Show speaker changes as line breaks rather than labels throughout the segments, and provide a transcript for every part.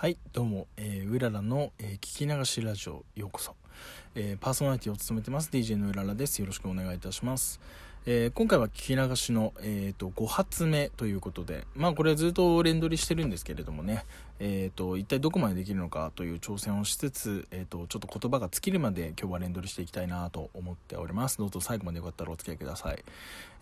はいどうも、えー、うららの、えー、聞き流しラジオようこそ、えー、パーソナリティを務めてます DJ のうららです。よろしくお願いいたします。えー、今回は聞き流しの、えーと、5発目ということで、まあこれずっと連撮りしてるんですけれどもね、えーと、一体どこまでできるのかという挑戦をしつつ、えーと、ちょっと言葉が尽きるまで今日は連撮りしていきたいなと思っております。どうぞ最後までよかったらお付き合いください。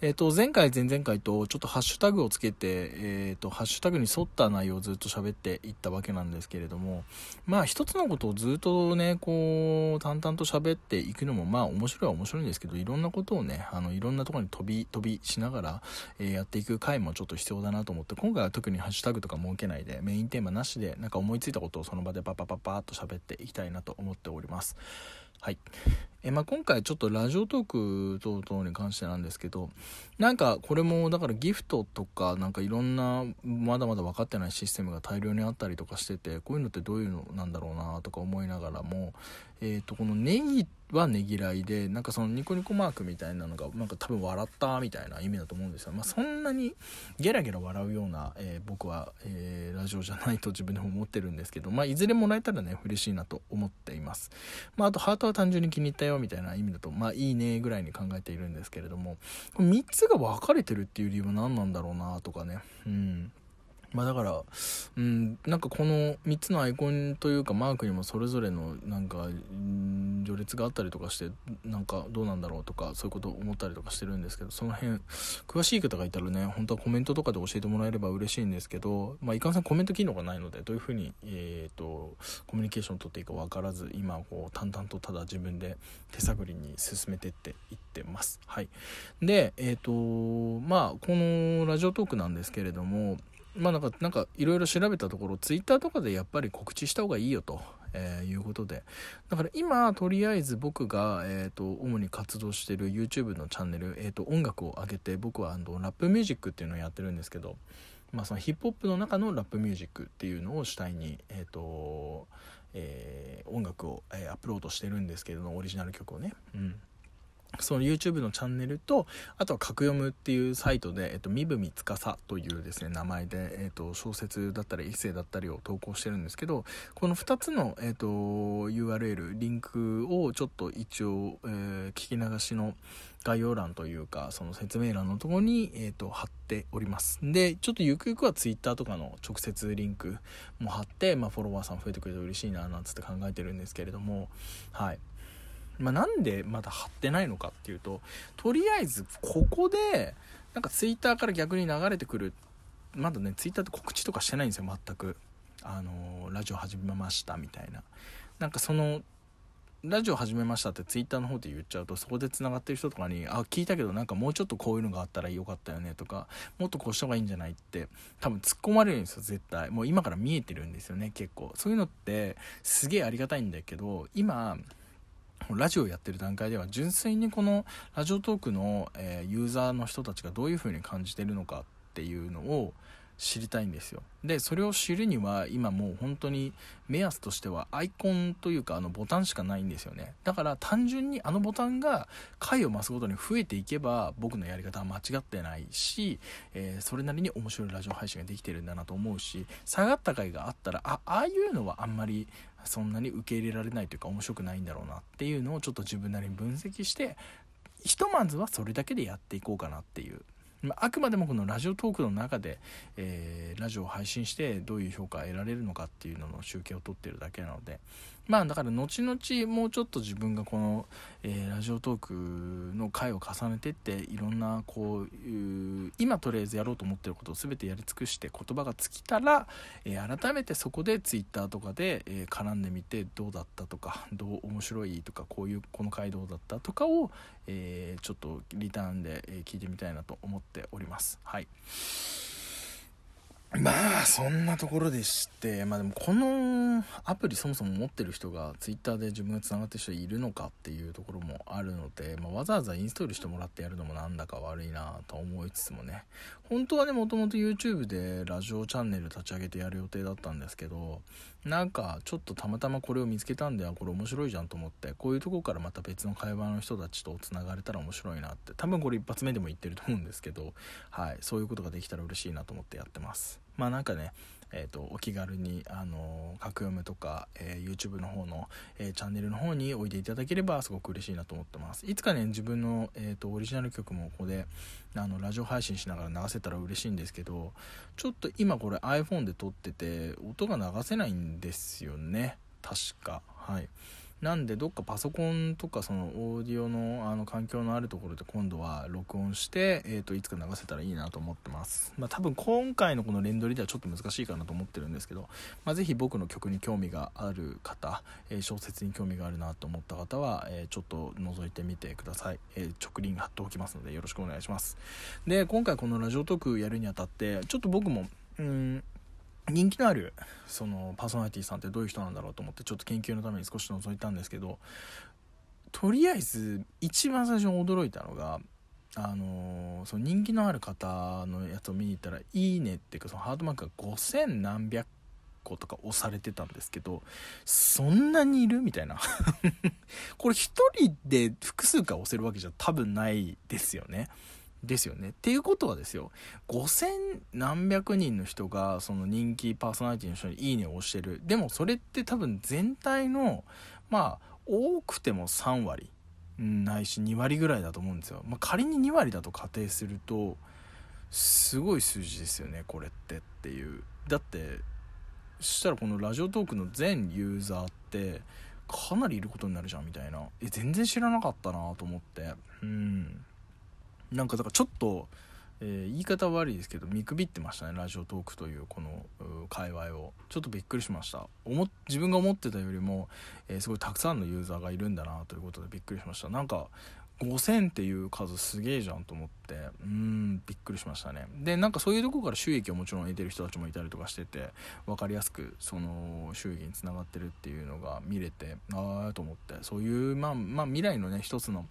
えっ、ー、と、前回、前々回とちょっとハッシュタグをつけて、えっ、ー、と、ハッシュタグに沿った内容をずっと喋っていったわけなんですけれども、まあ一つのことをずっとね、こう、淡々と喋っていくのもまあ面白いは面白いんですけど、いろんなことをね、あの、いろんなところに飛び、飛びびしながら、えー、やっていく回もちょっと必要だなと思って今回は特にハッシュタグとか設けないでメインテーマなしでなんか思いついたことをその場でパパパパーっと喋っていきたいなと思っております。はい。えまあ、今回ちょっとラジオトーク等々に関してなんですけどなんかこれもだからギフトとかなんかいろんなまだまだ分かってないシステムが大量にあったりとかしててこういうのってどういうのなんだろうなとか思いながらも、えー、とこのネギはねぎらいでなんかそのニコニコマークみたいなのがなんか多分笑ったみたいな意味だと思うんですよ、まあ、そんなにゲラゲラ笑うような、えー、僕は、えー、ラジオじゃないと自分でも思ってるんですけど、まあ、いずれもらえたらね嬉しいなと思っています、まあ、あとハートは単純に気に入ったよみたいな意味だとまあいいねぐらいに考えているんですけれども。3つが分かれてるっていう理由は何なんだろうなとかね。うん。まあだから、うん、なんかこの3つのアイコンというかマークにもそれぞれのなんか、序列があったりとかしてなんかどうなんだろうとかそういうことを思ったりとかしてるんですけどその辺詳しい方がいたらね本当はコメントとかで教えてもらえれば嬉しいんですけど、まあ、いかんせんコメント機能がないのでどういうふうに、えーと、コミュニケーションを取っていいか分からず今こう淡々とただ自分で手探りに進めてっていってます。はい、でえっ、ー、とまあこのラジオトークなんですけれどもまあなんか、なんかいろいろ調べたところ、ツイッターとかでやっぱり告知した方がいいよと、えー、いうことで。だから今、とりあえず僕が、えっ、ー、と、主に活動してる YouTube のチャンネル、えっ、ー、と、音楽を上げて、僕はあのラップミュージックっていうのをやってるんですけど、まあそのヒップホップの中のラップミュージックっていうのを主体に、えっ、と、え音楽を、えアップロードしてるんですけどオリジナル曲をね。うん。その YouTube のチャンネルと、あとは格読むっていうサイトで、えっと、身分つかさというですね、名前で、えっと、小説だったり、エッセイだったりを投稿してるんですけど、この2つの、えっと、URL、リンクをちょっと一応、えー、聞き流しの概要欄というか、その説明欄のところに、えっと、貼っております。で、ちょっとゆくゆくは Twitter とかの直接リンクも貼って、まあ、フォロワーさん増えてくれて嬉しいな、なんつって考えてるんですけれども、はい。まあ、なんでまだ貼ってないのかっていうと、とりあえずここで、なんかツイッターから逆に流れてくる、まだね、ツイッターって告知とかしてないんですよ、全く。あのー、ラジオ始めましたみたいな。なんかその、ラジオ始めましたってツイッターの方で言っちゃうと、そこで繋がってる人とかに、あ、聞いたけどなんかもうちょっとこういうのがあったらよかったよねとか、もっとこうした方がいいんじゃないって、多分突っ込まれるんですよ、絶対。もう今から見えてるんですよね、結構。そういうのって、すげえありがたいんだけど、今、ラジオやってる段階では純粋にこのラジオトークの、えユーザーの人たちがどういう風に感じてるのかっていうのを知りたいんですよ。でそれを知るには今もう本当に目安としてはアイコンというかあのボタンしかないんですよね。だから単純にあのボタンが回を増すごとに増えていけば僕のやり方は間違ってないし、えー、それなりに面白いラジオ配信ができてるんだなと思うし下がった回があったらあああいうのはあんまりそんなに受け入れられないというか面白くないんだろうなっていうのをちょっと自分なりに分析してひとまずはそれだけでやっていこうかなっていうあくまでもこのラジオトークの中で、えー、ラジオを配信してどういう評価を得られるのかっていうのの集計を取ってるだけなのでまあだから後々もうちょっと自分がこの、えー、ラジオトークの回を重ねてっていろんなこういう今とりあえずやろうと思ってることを全てやり尽くして言葉が尽きたら、えー、改めてそこで Twitter とかで、えー、絡んでみてどうだったとかどう面白いとかこういうこの回どうだったとかを、えちょっとリターンで聞いてみたいなと思っております。はいまあそんなところでしてまあでもこのアプリそもそも持ってる人が Twitter で自分がつながってる人いるのかっていうところもあるので、まあ、わざわざインストールしてもらってやるのもなんだか悪いなと思いつつもね。本当はねもともと YouTube でラジオチャンネル立ち上げてやる予定だったんですけどなんかちょっとたまたまこれを見つけたんではこれ面白いじゃんと思って。こういうとこからまた別の会話の人たちとつながれたら面白いなって。多分これ一発目でも言ってると思うんですけど。はい。そういうことができたら嬉しいなと思ってやってます。まあなんかねえーと、お気軽に、あの格読むとか、えー、YouTube の方の、えー、チャンネルの方においでいただければすごく嬉しいなと思ってます。いつかね自分の、えーと、オリジナル曲もここであのラジオ配信しながら流せたら嬉しいんですけどちょっと今これ iPhone で撮ってて音が流せないんですよね。確か。はい。なんでどっかパソコンとかそのオーディオのあの環境のあるところで今度は録音して、えー、といつか流せたらいいなと思ってます、まあ、多分今回のこの連撮りではちょっと難しいかなと思ってるんですけど、まあ、ぜひ僕の曲に興味がある方、えー、小説に興味があるなと思った方は、えー、ちょっと覗いてみてください、えー、直リン貼っておきますのでよろしくお願いします。で今回このラジオトークやるにあたってちょっと僕もうん人気のあるそのパーソナリティさんってどういう人なんだろうと思ってちょっと研究のために少し覗いたんですけどとりあえず一番最初に驚いたのがあのー、その人気のある方のやつを見に行ったら「いいね」っていうかそのハートマークが5000何百個とか押されてたんですけどそんなにいるみたいな。これ1人で複数回押せるわけじゃ多分ないですよね。ですよね。っていうことはですよ、5000何百人の人がその人気パーソナリティの人にいいねを押してる。でもそれって多分全体の、まあ、多くても3割、ないし2割ぐらいだと思うんですよ。まあ、仮に2割だと仮定すると、すごい数字ですよね、これってっていう。だって、そしたらこのラジオトークの全ユーザーって、かなりいることになるじゃんみたいな。え、全然知らなかったなと思って。うん。なんかだからちょっと、えー、言い方悪いですけど見くびってましたねラジオトークというこの界隈を。ちょっとびっくりしました。思自分が思ってたよりも、えー、すごいたくさんのユーザーがいるんだなということでびっくりしました。なんか5000っていう数すげえじゃんと思って。うんびっくりしましたね。でなんかそういうとこから収益をもちろん得てる人たちもいたりとかしてて分かりやすくその収益につながってるっていうのが見れてああと思って。そういうまあまあ未来のね一つの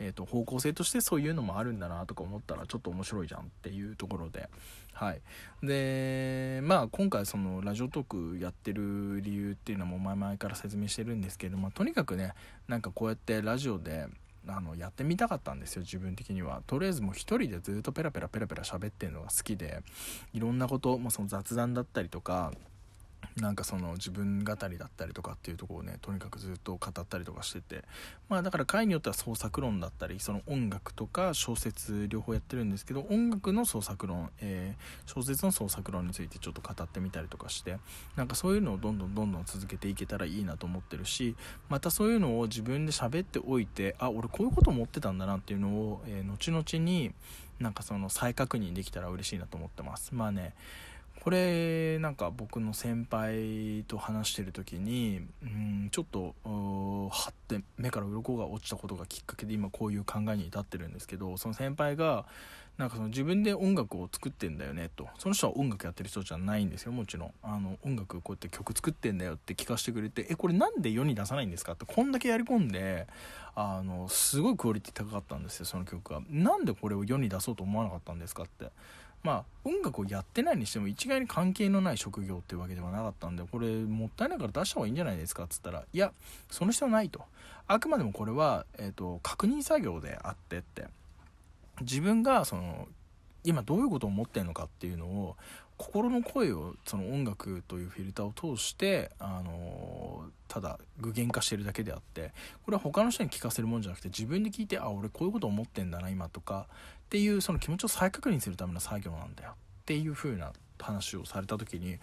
えーと、方向性としてそういうのもあるんだなとか思ったらちょっと面白いじゃんっていうところで。はい。でまあ今回そのラジオトークやってる理由っていうのも前々から説明してるんですけど、まあ、とにかくねなんかこうやってラジオであのやってみたかったんですよ自分的には。とりあえずもう一人でずっとペラペラペラペラ喋ってるのが好きでいろんなこともその雑談だったりとかなんかその自分語りだったりとかっていうとこをねとにかくずっと語ったりとかしてて。まあだから回によっては創作論だったりその音楽とか小説両方やってるんですけど音楽の創作論、えー、小説の創作論についてちょっと語ってみたりとかしてなんかそういうのをどんどんどんどん続けていけたらいいなと思ってるしまたそういうのを自分で喋っておいてあ俺こういうこと思ってたんだなっていうのを、えー、後々になんかその再確認できたら嬉しいなと思ってます。まあねこれなんか僕の先輩と話してる時にうんちょっとはって目から鱗が落ちたことがきっかけで今こういう考えに至ってるんですけどその先輩がなんかその自分で音楽を作ってんだよねと。その人は音楽やってる人じゃないんですよもちろん。あの音楽こうやって曲作ってんだよって聞かせてくれてえこれなんで世に出さないんですかってこんだけやり込んであのすごいクオリティ高かったんですよその曲が。なんでこれを世に出そうと思わなかったんですかって。まあ音楽をやってないにしても一概に関係のない職業っていうわけではなかったんでこれもったいないから出した方がいいんじゃないですかっつったらいやその必要ないと。あくまでもこれは、えーと、確認作業であってって。自分がその今どういうことを思ってるのかっていうのを心の声をその音楽というフィルターを通して、あのただ具現化してるだけであってこれは他の人に聞かせるもんじゃなくて自分で聞いてあ俺こういうこと思ってんだな今とかっていうその気持ちを再確認するための作業なんだよっていう風な話をされた時に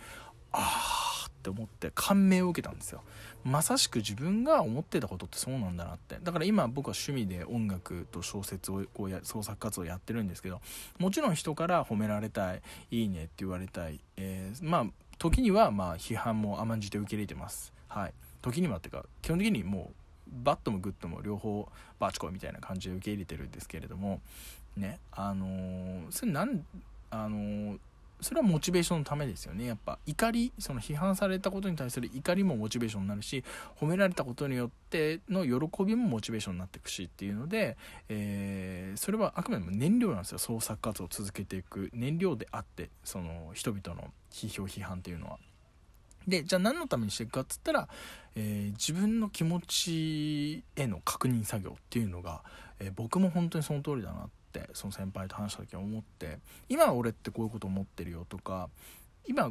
ああって思って感銘を受けたんですよ。まさしく自分が思ってたことってそうなんだなって。だから今僕は趣味で音楽と小説をこうや創作活動やってるんですけどもちろん人から褒められたいいいねって言われたい、えー、まあ時にはまあ批判も甘んじて受け入れてます。はい。時にはっていうか基本的にもう bad も good も両方バチコイみたいな感じで受け入れてるんですけれどもねあのー、それなんあのーそれはモチベーションのためですよねやっぱ怒りその批判されたことに対する怒りもモチベーションになるし褒められたことによっての喜びもモチベーションになっていくしっていうので、えー、それはあくまでも燃料なんですよ創作活動を続けていく燃料であってその人々の批評批判っていうのは。でじゃあ何のためにしていくかっつったら、えー、自分の気持ちへの確認作業っていうのが、えー、僕も本当にその通りだなってその先輩と話した時は思って今俺ってこういうこと思ってるよとか今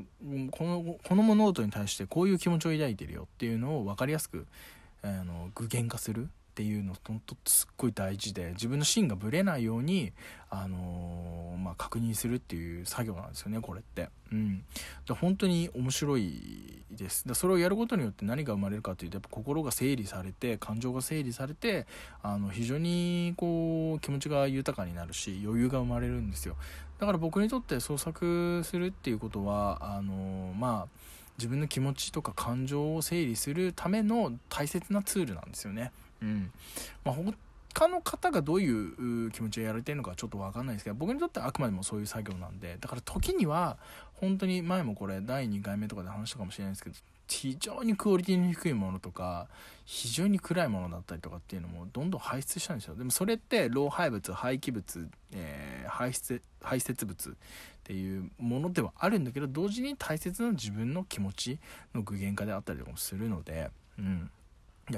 このこの物事に対してこういう気持ちを抱いてるよっていうのを分かりやすくあの具現化するっていうの本当すっごい大事で自分の芯がぶれないように、あのー、まあ、確認するっていう作業なんですよねこれって。うん、で本当に面白いですでそれをやることによって何が生まれるかというとやっぱ心が整理されて感情が整理されてあの非常にこう気持ちが豊かになるし余裕が生まれるんですよだから僕にとって創作するっていうことはあの、まあ自分の気持ちとか感情を整理するための大切なツールなんですよね。うん。まあ、他の方がどういう気持ちをやられてるのかちょっと分かんないですけど僕にとってはあくまでもそういう作業なんでだから時には本当に前もこれ第2回目とかで話したかもしれないですけど非常にクオリティの低いものとか非常に暗いものだったりとかっていうのもどんどん排出したんですよ。でもそれって老廃物廃棄物、えー、排出排泄物っていうものではあるんだけど同時に大切な自分の気持ちの具現化であったりとかもするのでうん。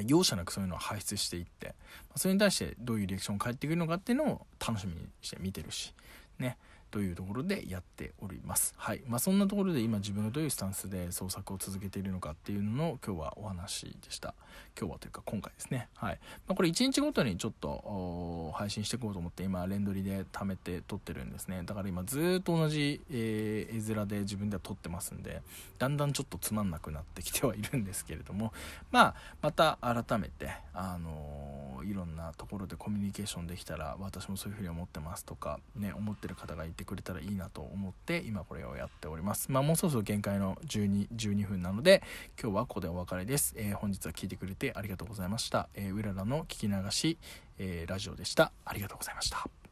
容赦なくそういうのを排出していってそれに対してどういうリアクションを返ってくるのかっていうのを楽しみにして見てるしね。というところでやっております。はいまあ、そんなところで今自分がどういうスタンスで創作を続けているのかっていうのの今日はお話でした。今日はというか今回ですね。はいまあ、これ1日ごとにちょっと配信していこうと思って今連撮りで貯めて撮ってるんですね。だから今ずっと同じ、えー、絵面で自分では撮ってますんでだんだんちょっとつまんなくなってきてはいるんですけれどもまあまた改めてあのー、いろんなところでコミュニケーションできたら私もそういうふうに思ってますとかね思ってる方がいてくれたらいいなと思って今これをやっております。まあもうそろそろ限界の12 12分なので今日はここでお別れです、えー、本日は聞いてくれてありがとうございました、えー、うららの聞き流し、えー、ラジオでした。ありがとうございました。